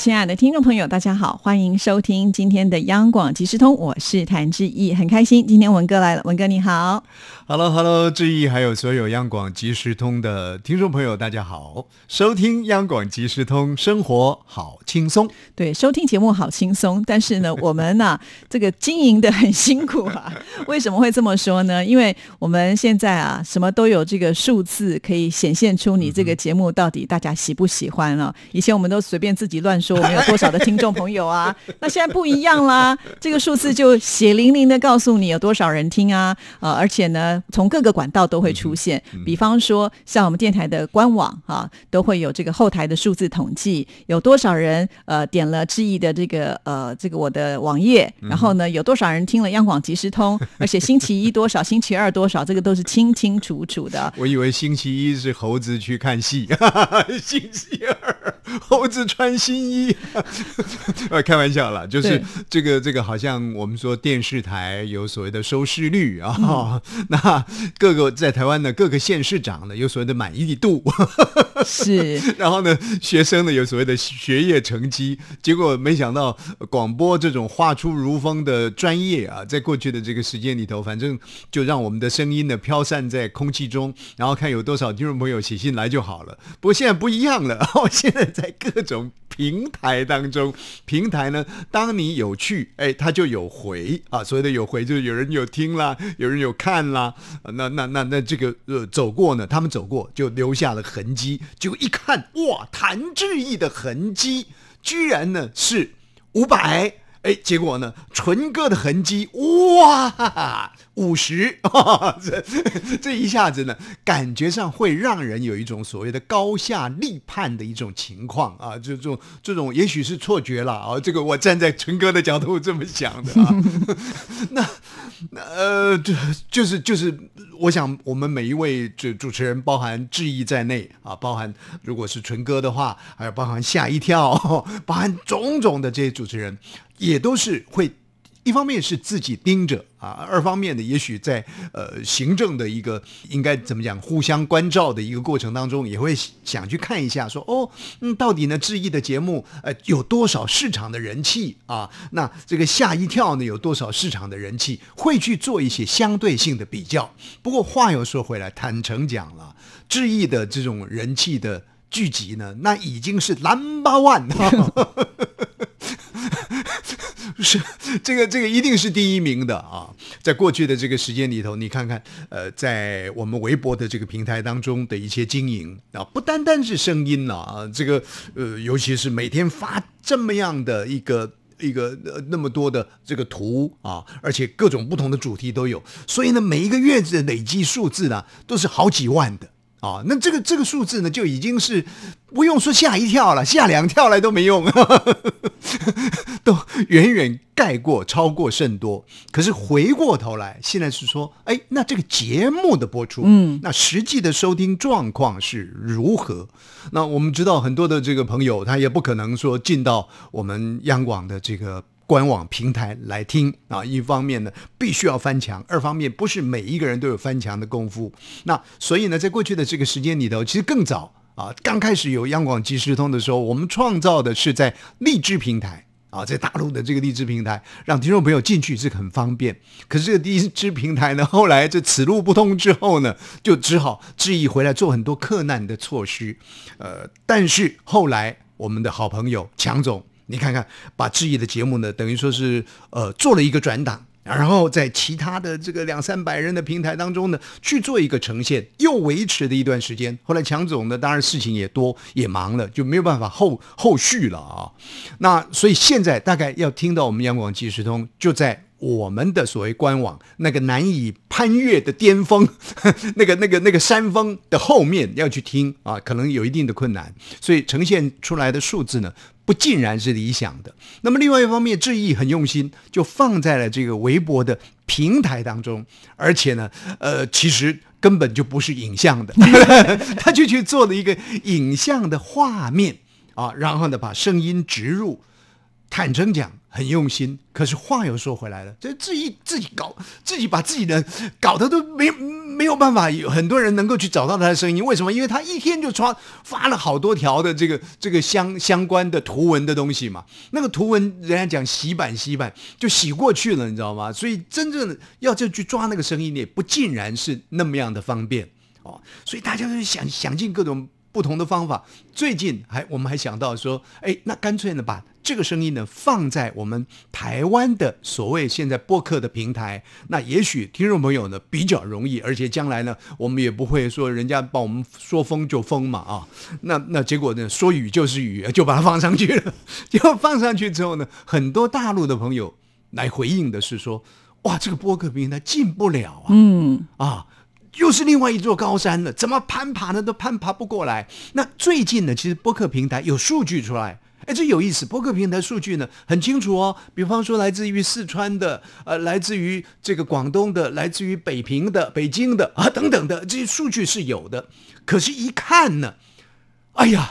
亲爱的听众朋友，大家好，欢迎收听今天的央广即时通，我是谭志毅，很开心今天文哥来了，文哥你好。Hello，Hello，志毅，还有所有央广即时通的听众朋友，大家好！收听央广即时通，生活好轻松。对，收听节目好轻松，但是呢，我们呢、这个经营的很辛苦啊。为什么会这么说呢？因为我们现在啊，什么都有这个数字可以显现出你这个节目到底大家喜不喜欢啊。以前我们都随便自己乱说，我们有多少的听众朋友啊？那现在不一样啦，这个数字就血淋淋的告诉你有多少人听啊。呃，而且呢，从各个管道都会出现，比方说像我们电台的官网啊，都会有这个后台的数字统计，有多少人呃点了志毅的这个呃这个我的网页，然后呢有多少人听了央广即时通，而且星期一多少，星期二多少，这个都是清清楚楚的。我以为星期一是猴子去看戏，星期二猴子穿新衣，呃，开玩笑啦，就是这个这个，好像我们说电视台有所谓的收视率啊，嗯 那各个在台湾的各个县市长呢有所谓的满意度，是，然后呢，学生呢有所谓的学业成绩，结果没想到呃广播这种画出如风的专业啊，在过去的这个时间里头，反正就让我们的声音呢飘散在空气中，然后看有多少听众朋友写信来就好了。不过现在不一样了，哦，现在在各种。平台当中，平台呢，当你有去，哎，它就有回啊。所谓的有回，就是有人有听啦，有人有看啦。那那那那这个呃走过呢，他们走过就留下了痕迹，就一看，哇，谭志毅的痕迹居然呢是五百。哎，结果呢？纯哥的痕迹，哇，五十，这这一下子呢，感觉上会让人有一种所谓的高下立判的一种情况啊，这种这种也许是错觉了啊，这个我站在纯哥的角度这么想的啊。那呃，就就是就是，我想我们每一位主主持人，包含志毅在内啊，包含如果是纯哥的话，还有包含吓一跳，包含种种的这些主持人，也都是会。一方面是自己盯着啊，二方面呢，也许在呃行政的一个应该怎么讲，互相关照的一个过程当中，也会想去看一下说，哦，嗯，到底呢，志毅的节目呃有多少市场的人气啊？那这个吓一跳呢，有多少市场的人气？会去做一些相对性的比较。不过话又说回来，坦诚讲了，志毅的这种人气的聚集呢，那已经是 number one。是 这个这个一定是第一名的啊！在过去的这个时间里头，你看看，呃，在我们微博的这个平台当中的一些经营啊，不单单是声音了啊，这个呃，尤其是每天发这么样的一个。一个呃那么多的这个图啊，而且各种不同的主题都有，所以呢，每一个月的累计数字呢，都是好几万的啊。那这个这个数字呢，就已经是不用说吓一跳了，吓两跳来都没用。都远远盖过、超过甚多。可是回过头来，现在是说，哎，那这个节目的播出，嗯，那实际的收听状况是如何？那我们知道很多的这个朋友，他也不可能说进到我们央广的这个。官网平台来听啊，一方面呢必须要翻墙，二方面不是每一个人都有翻墙的功夫。那所以呢，在过去的这个时间里头，其实更早啊，刚开始有央广即时通的时候，我们创造的是在荔枝平台。啊，在大陆的这个荔枝平台，让听众朋友进去是很方便。可是这个荔枝平台呢，后来这此路不通之后呢，就只好质疑回来做很多克难的措施。呃，但是后来我们的好朋友强总，你看看，把质疑的节目呢，等于说是呃做了一个转档。然后在其他的这个两三百人的平台当中呢，去做一个呈现，又维持了一段时间。后来强总呢，当然事情也多，也忙了，就没有办法后后续了啊。那所以现在大概要听到我们央广即时通，就在我们的所谓官网那个难以攀越的巅峰，那个那个那个山峰的后面要去听啊，可能有一定的困难，所以呈现出来的数字呢，不尽然是理想的。那么另外一方面，志毅很用心，就放在了这个微博的平台当中，而且呢，呃，其实根本就不是影像的，他就去做了一个影像的画面啊，然后呢，把声音植入。坦诚讲，很用心。可是话又说回来了，这自己自己搞，自己把自己的搞得都没没有办法，有很多人能够去找到他的声音。为什么？因为他一天就发发了好多条的这个这个相相关的图文的东西嘛。那个图文，人家讲洗版洗版就洗过去了，你知道吗？所以真正的要就去抓那个声音，也不尽然是那么样的方便哦。所以大家就想想尽各种。不同的方法，最近还我们还想到说，哎，那干脆呢，把这个声音呢放在我们台湾的所谓现在播客的平台，那也许听众朋友呢比较容易，而且将来呢，我们也不会说人家帮我们说封就封嘛啊，那那结果呢，说雨就是雨，就把它放上去了。结果放上去之后呢，很多大陆的朋友来回应的是说，哇，这个播客平台进不了啊，嗯啊。又是另外一座高山了，怎么攀爬呢？都攀爬不过来。那最近呢，其实播客平台有数据出来，哎，这有意思。播客平台数据呢很清楚哦，比方说来自于四川的，呃，来自于这个广东的，来自于北平的、北京的啊等等的这些数据是有的。可是，一看呢，哎呀，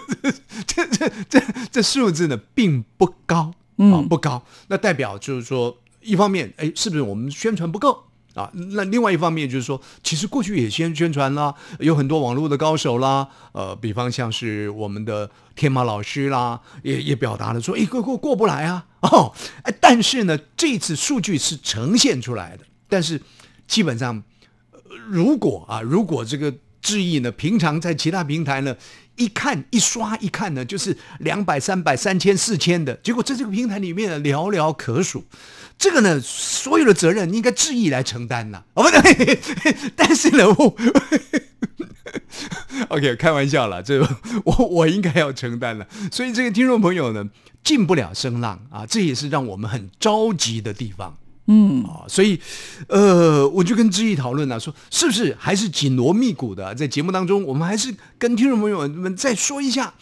这这这这数字呢并不高啊，不高。那代表就是说，一方面，哎，是不是我们宣传不够？啊，那另外一方面就是说，其实过去也先宣传啦，有很多网络的高手啦，呃，比方像是我们的天马老师啦，也也表达了说，哎，过过过不来啊，哦，哎，但是呢，这次数据是呈现出来的，但是基本上，如果啊，如果这个质疑呢，平常在其他平台呢，一看一刷一看呢，就是两百、三百、三千、四千的，结果在这个平台里面呢，寥寥可数。这个呢，所有的责任应该志毅来承担呐。哦不对，但是呢，我 OK 开玩笑了，这我我应该要承担了。所以这个听众朋友呢，进不了声浪啊，这也是让我们很着急的地方。嗯啊，所以呃，我就跟志毅讨论了，说是不是还是紧锣密鼓的，在节目当中，我们还是跟听众朋友们再说一下。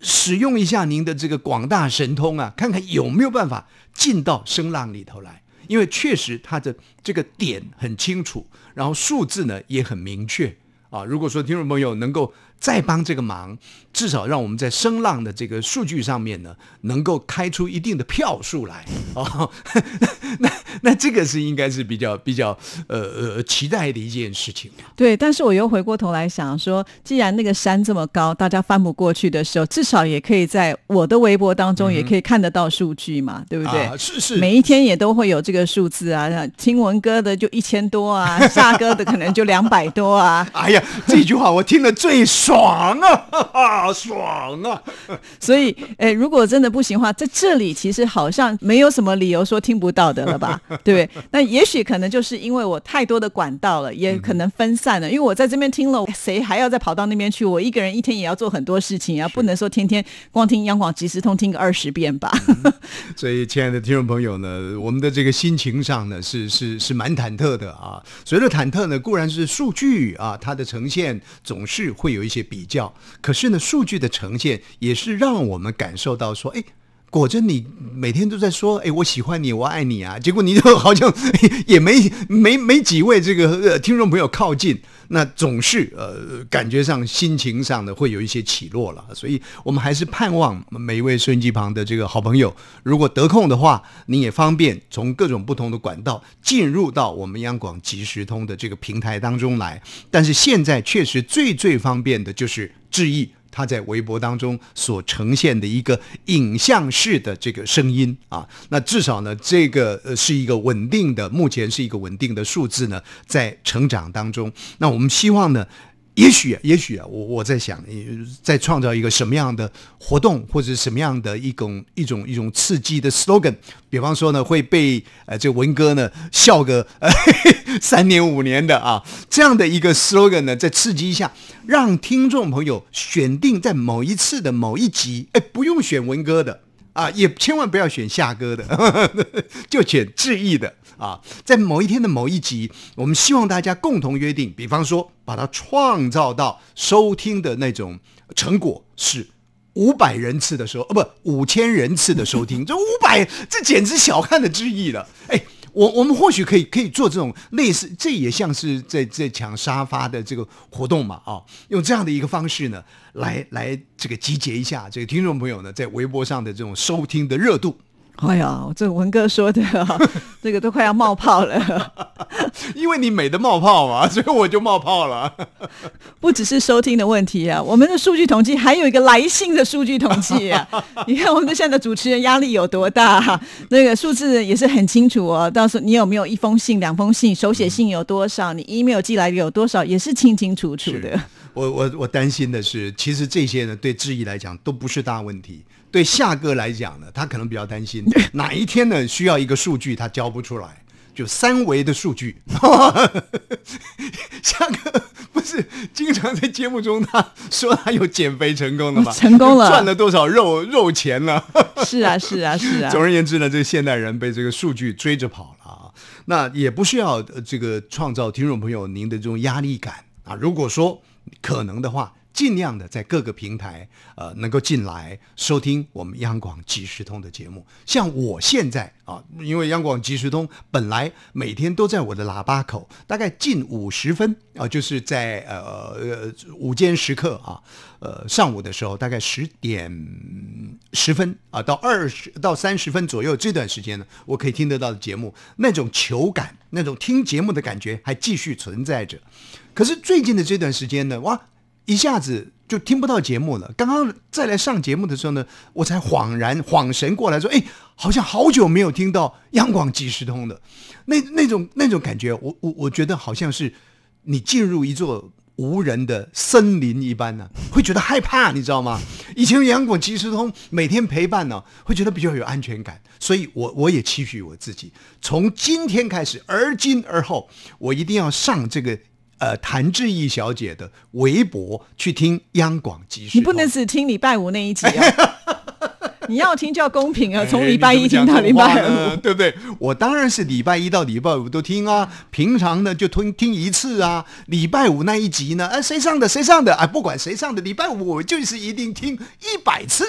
使用一下您的这个广大神通啊，看看有没有办法进到声浪里头来，因为确实它的这个点很清楚，然后数字呢也很明确啊。如果说听众朋友能够。再帮这个忙，至少让我们在声浪的这个数据上面呢，能够开出一定的票数来哦。那那这个是应该是比较比较呃呃期待的一件事情。对，但是我又回过头来想说，既然那个山这么高，大家翻不过去的时候，至少也可以在我的微博当中也可以看得到数据嘛，对不对？是是，每一天也都会有这个数字啊。听文哥的就一千多啊，夏哥的可能就两百多啊。哎呀，这句话我听了最。爽啊，哈哈爽啊！所以，哎，如果真的不行的话，在这里其实好像没有什么理由说听不到的了吧？对不对？那也许可能就是因为我太多的管道了，也可能分散了。因为我在这边听了，谁还要再跑到那边去？我一个人一天也要做很多事情啊，不能说天天光听央广即时通听个二十遍吧。所以，亲爱的听众朋友呢，我们的这个心情上呢，是是是蛮忐忑的啊。所谓的忐忑呢，固然是数据啊，它的呈现总是会有一些。比较，可是呢，数据的呈现也是让我们感受到说，哎。果真，你每天都在说，哎，我喜欢你，我爱你啊！结果你就好像 也没没没几位这个听众朋友靠近，那总是呃感觉上心情上的会有一些起落了。所以我们还是盼望每一位收音机旁的这个好朋友，如果得空的话，你也方便从各种不同的管道进入到我们央广即时通的这个平台当中来。但是现在确实最最方便的就是致意。他在微博当中所呈现的一个影像式的这个声音啊，那至少呢，这个呃是一个稳定的，目前是一个稳定的数字呢，在成长当中。那我们希望呢。也许，也许啊，我我在想，在创造一个什么样的活动，或者什么样的一种一种一种刺激的 slogan，比方说呢，会被呃这文哥呢笑个呃 三年五年的啊，这样的一个 slogan 呢，再刺激一下，让听众朋友选定在某一次的某一集，哎，不用选文哥的。啊，也千万不要选夏哥的，就选志毅的啊。在某一天的某一集，我们希望大家共同约定，比方说把它创造到收听的那种成果是五百人次的时候，哦不，五千人次的收听，这五百这简直小看了之意了，哎。我我们或许可以可以做这种类似，这也像是在在抢沙发的这个活动嘛啊，用这样的一个方式呢，来来这个集结一下这个听众朋友呢在微博上的这种收听的热度。哎呀，这文哥说的，这个都快要冒泡了。因为你美的冒泡嘛，所以我就冒泡了。不只是收听的问题啊，我们的数据统计还有一个来信的数据统计啊。你看我们现在的主持人压力有多大？那个数字也是很清楚哦。到时候你有没有一封信、两封信，手写信有多少？你 email 寄来的有多少？也是清清楚楚的。我我我担心的是，其实这些呢，对质疑来讲都不是大问题。对夏哥来讲呢，他可能比较担心 哪一天呢需要一个数据他交不出来，就三维的数据。夏哥不是经常在节目中他说他有减肥成功了吗？成功了，赚了多少肉肉钱了？是啊是啊是啊。总而言之呢，这个现代人被这个数据追着跑了啊。那也不需要这个创造听众朋友您的这种压力感啊。如果说可能的话。尽量的在各个平台，呃，能够进来收听我们央广即时通的节目。像我现在啊，因为央广即时通本来每天都在我的喇叭口，大概近五十分啊，就是在呃午间时刻啊，呃上午的时候，大概十点十分啊到二十到三十分左右这段时间呢，我可以听得到的节目，那种球感，那种听节目的感觉还继续存在着。可是最近的这段时间呢，哇！一下子就听不到节目了。刚刚再来上节目的时候呢，我才恍然恍神过来，说：“哎，好像好久没有听到央广即时通的那那种那种感觉。”我我我觉得好像是你进入一座无人的森林一般呢，会觉得害怕，你知道吗？以前央广即时通每天陪伴呢，会觉得比较有安全感。所以，我我也期许我自己，从今天开始，而今而后，我一定要上这个。呃，谭志毅小姐的微博去听央广集，你不能只听礼拜五那一集啊。你要听就要公平啊，从礼拜一听到礼拜五，对不对？我当然是礼拜一到礼拜五都听啊，平常呢就听听一次啊。礼拜五那一集呢，哎，谁上的谁上的，哎，不管谁上的，礼拜五我就是一定听一百次，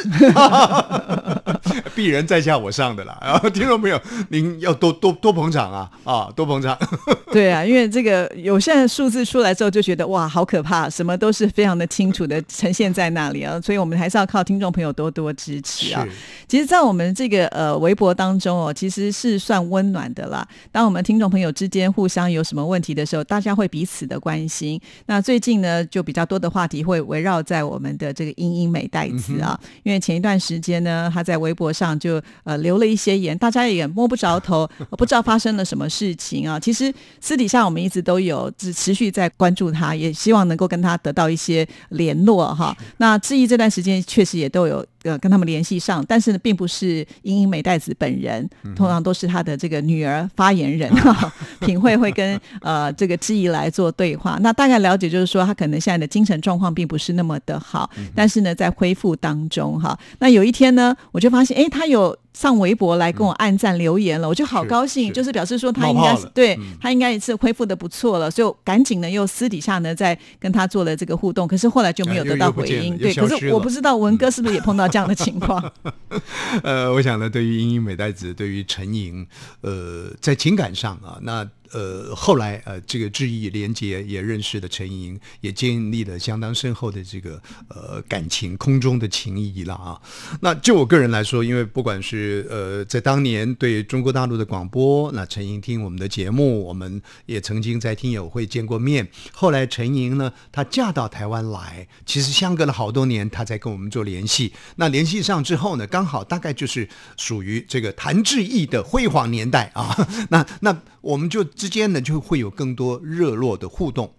鄙人在下我上的啦。然 后听众朋友，您要多多多捧场啊，啊，多捧场。对啊，因为这个有现在数字出来之后，就觉得哇，好可怕，什么都是非常的清楚的呈现在那里啊，所以我们还是要靠听众朋友多多支持啊。其实，在我们这个呃微博当中哦，其实是算温暖的啦。当我们听众朋友之间互相有什么问题的时候，大家会彼此的关心。那最近呢，就比较多的话题会围绕在我们的这个英英美代子啊，因为前一段时间呢，他在微博上就呃留了一些言，大家也摸不着头，不知道发生了什么事情啊。其实私底下我们一直都有持持续在关注他，也希望能够跟他得到一些联络哈。那质疑这段时间确实也都有。呃，跟他们联系上，但是呢，并不是英英美代子本人，通常都是他的这个女儿发言人哈品慧会跟呃这个知怡来做对话。那大概了解就是说，他可能现在的精神状况并不是那么的好，但是呢，在恢复当中哈。那有一天呢，我就发现，哎，他有。上微博来跟我按赞留言了，我就好高兴，就是表示说他应该是对他应该也是恢复的不错了，所以赶紧呢又私底下呢再跟他做了这个互动，可是后来就没有得到回应，对，可是我不知道文哥是不是也碰到这样的情况。呃，我想呢，对于英英美代子，对于陈莹，呃，在情感上啊，那。呃，后来呃，这个志毅连杰也认识了陈莹，也建立了相当深厚的这个呃感情，空中的情谊了啊。那就我个人来说，因为不管是呃在当年对中国大陆的广播，那陈莹听我们的节目，我们也曾经在听友会见过面。后来陈莹呢，她嫁到台湾来，其实相隔了好多年，她才跟我们做联系。那联系上之后呢，刚好大概就是属于这个谭志毅的辉煌年代啊。那那我们就。之间呢，就会有更多热络的互动。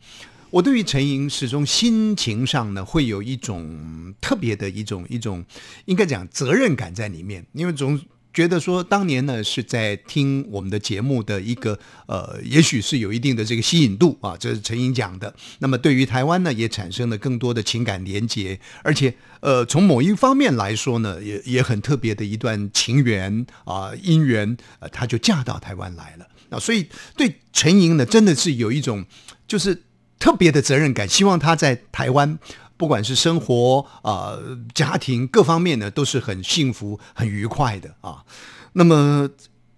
我对于陈莹始终心情上呢，会有一种特别的一种一种，应该讲责任感在里面。因为总觉得说，当年呢是在听我们的节目的一个呃，也许是有一定的这个吸引度啊，这是陈英讲的。那么对于台湾呢，也产生了更多的情感连结，而且呃，从某一方面来说呢，也也很特别的一段情缘啊姻缘，呃，她就嫁到台湾来了啊，所以对陈莹呢，真的是有一种就是特别的责任感，希望她在台湾。不管是生活啊、家庭各方面呢，都是很幸福、很愉快的啊。那么，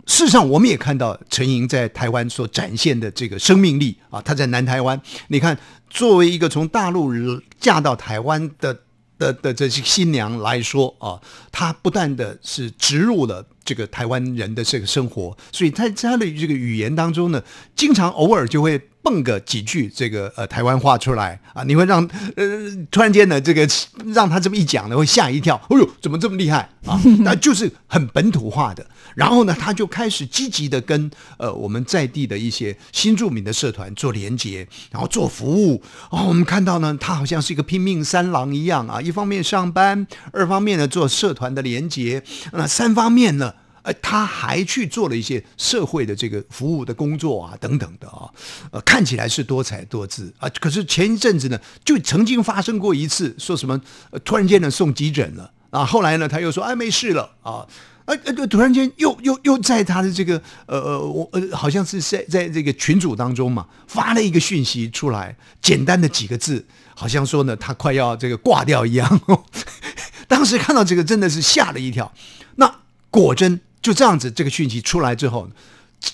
事实上我们也看到陈莹在台湾所展现的这个生命力啊。她在南台湾，你看，作为一个从大陆嫁到台湾的的的这些新娘来说啊，她不断的是植入了这个台湾人的这个生活，所以在她的这个语言当中呢，经常偶尔就会。蹦个几句这个呃台湾话出来啊，你会让呃突然间呢这个让他这么一讲呢，会吓一跳。哎呦，怎么这么厉害啊？那就是很本土化的。然后呢，他就开始积极的跟呃我们在地的一些新著名的社团做连接，然后做服务。哦，我们看到呢，他好像是一个拼命三郎一样啊，一方面上班，二方面呢做社团的连接，那三方面呢。呃，他还去做了一些社会的这个服务的工作啊，等等的啊，呃，看起来是多才多姿啊。可是前一阵子呢，就曾经发生过一次，说什么突然间呢送急诊了啊，后来呢他又说哎没事了啊，呃呃，突然间又又又在他的这个呃呃我呃好像是在在这个群组当中嘛发了一个讯息出来，简单的几个字，好像说呢他快要这个挂掉一样。当时看到这个真的是吓了一跳，那果真。就这样子，这个讯息出来之后，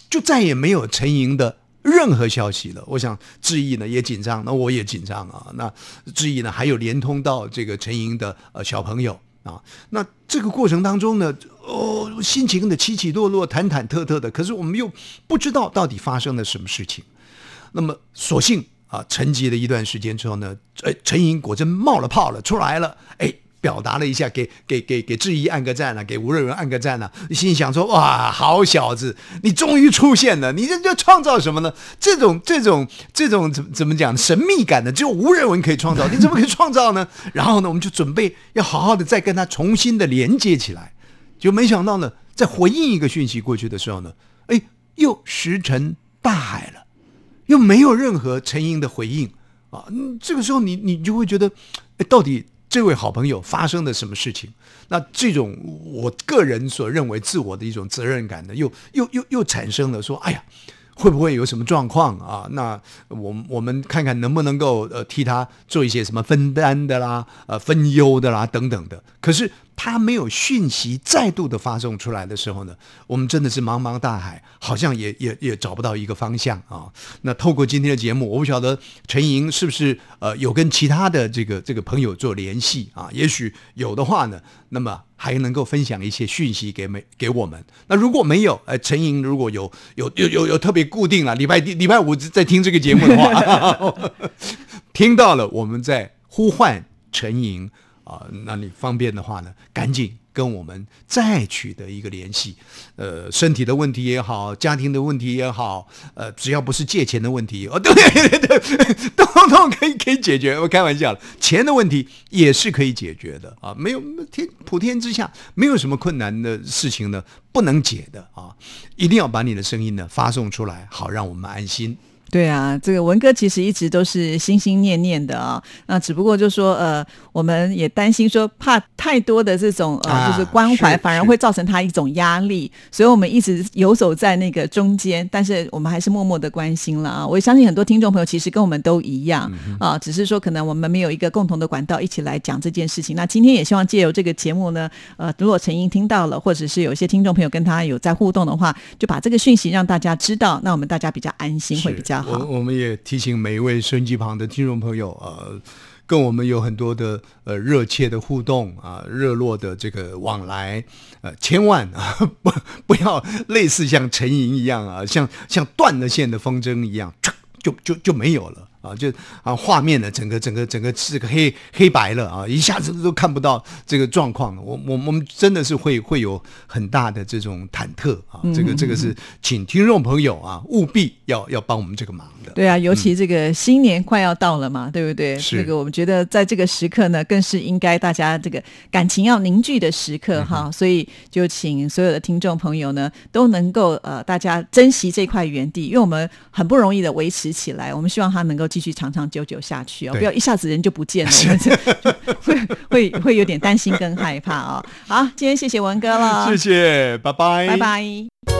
就再也没有陈莹的任何消息了。我想志毅呢也紧张，那我也紧张啊。那志毅呢还有连通到这个陈莹的呃小朋友啊。那这个过程当中呢，哦，心情的起起落落，忐忐忑忑的。可是我们又不知道到底发生了什么事情。那么索性啊，沉寂了一段时间之后呢，哎，陈莹果真冒了泡了，出来了，哎。表达了一下，给给给给志毅按个赞了，给吴瑞文按个赞了。心想说：哇，好小子，你终于出现了！你这叫创造什么呢？这种这种这种怎么怎么讲？神秘感的？只有吴瑞文可以创造，你怎么可以创造呢？然后呢，我们就准备要好好的再跟他重新的连接起来。就没想到呢，在回应一个讯息过去的时候呢，哎，又石沉大海了，又没有任何陈英的回应啊。这个时候，你你就会觉得，哎，到底？这位好朋友发生了什么事情？那这种我个人所认为自我的一种责任感呢，又又又又产生了说，哎呀，会不会有什么状况啊？那我我们看看能不能够呃替他做一些什么分担的啦，呃分忧的啦等等的。可是。他没有讯息再度的发送出来的时候呢，我们真的是茫茫大海，好像也也也找不到一个方向啊。那透过今天的节目，我不晓得陈莹是不是呃有跟其他的这个这个朋友做联系啊？也许有的话呢，那么还能够分享一些讯息给没给我们。那如果没有，呃，陈莹如果有有有有有特别固定了礼拜礼拜五在听这个节目的话，听到了我们在呼唤陈莹。啊，那你方便的话呢，赶紧跟我们再取得一个联系。呃，身体的问题也好，家庭的问题也好，呃，只要不是借钱的问题，哦，对对对，都都可以可以解决。我开玩笑了，钱的问题也是可以解决的啊，没有天普天之下没有什么困难的事情呢，不能解的啊，一定要把你的声音呢发送出来，好让我们安心。对啊，这个文哥其实一直都是心心念念的啊。那只不过就说呃，我们也担心说，怕太多的这种呃，就是关怀，反而会造成他一种压力。所以我们一直游走在那个中间，但是我们还是默默的关心了啊。我也相信很多听众朋友其实跟我们都一样啊，只是说可能我们没有一个共同的管道一起来讲这件事情。那今天也希望借由这个节目呢，呃，如果陈英听到了，或者是有一些听众朋友跟他有在互动的话，就把这个讯息让大家知道，那我们大家比较安心，会比较。我我们也提醒每一位收音机旁的听众朋友，呃，跟我们有很多的呃热切的互动啊，热络的这个往来，呃，千万啊 不不要类似像陈莹一样啊，像像断了线的风筝一样，就就就没有了。啊，就啊画面呢，整个整个整个是个黑黑白了啊，一下子都看不到这个状况了。我我我们真的是会会有很大的这种忐忑啊，这个这个是请听众朋友啊务必要要帮我们这个忙的。对啊，尤其这个新年快要到了嘛，对不对？是这个我们觉得在这个时刻呢，更是应该大家这个感情要凝聚的时刻哈，所以就请所有的听众朋友呢，都能够呃，大家珍惜这块园地，因为我们很不容易的维持起来，我们希望它能够继续长长久久下去哦，不要一下子人就不见了，会会会有点担心跟害怕哦。好，今天谢谢文哥了，谢谢，拜拜，拜拜。